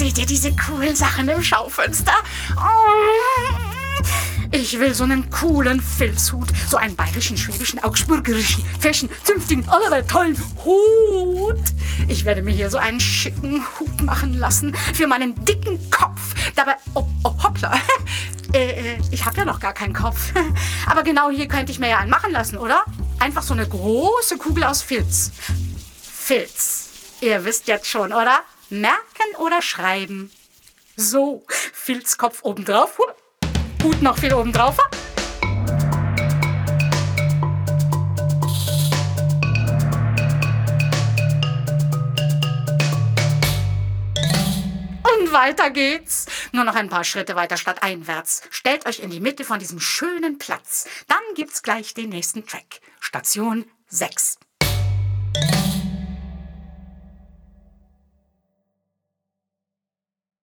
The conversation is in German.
ihr diese coolen Sachen im Schaufenster? Oh. Ich will so einen coolen Filzhut, so einen bayerischen, schwäbischen, augsburgerischen, fashion, zünftigen, allerlei tollen Hut. Ich werde mir hier so einen schicken Hut machen lassen für meinen dicken Kopf. Dabei, oh, oh hoppla, äh, äh, ich habe ja noch gar keinen Kopf. Aber genau hier könnte ich mir ja einen machen lassen, oder? Einfach so eine große Kugel aus Filz. Filz. Ihr wisst jetzt schon, oder? Merken oder schreiben. So, Filzkopf obendrauf. Hut noch viel obendrauf. Und weiter geht's. Nur noch ein paar Schritte weiter statt einwärts. Stellt euch in die Mitte von diesem schönen Platz. Dann gibt's gleich den nächsten Track. Station 6.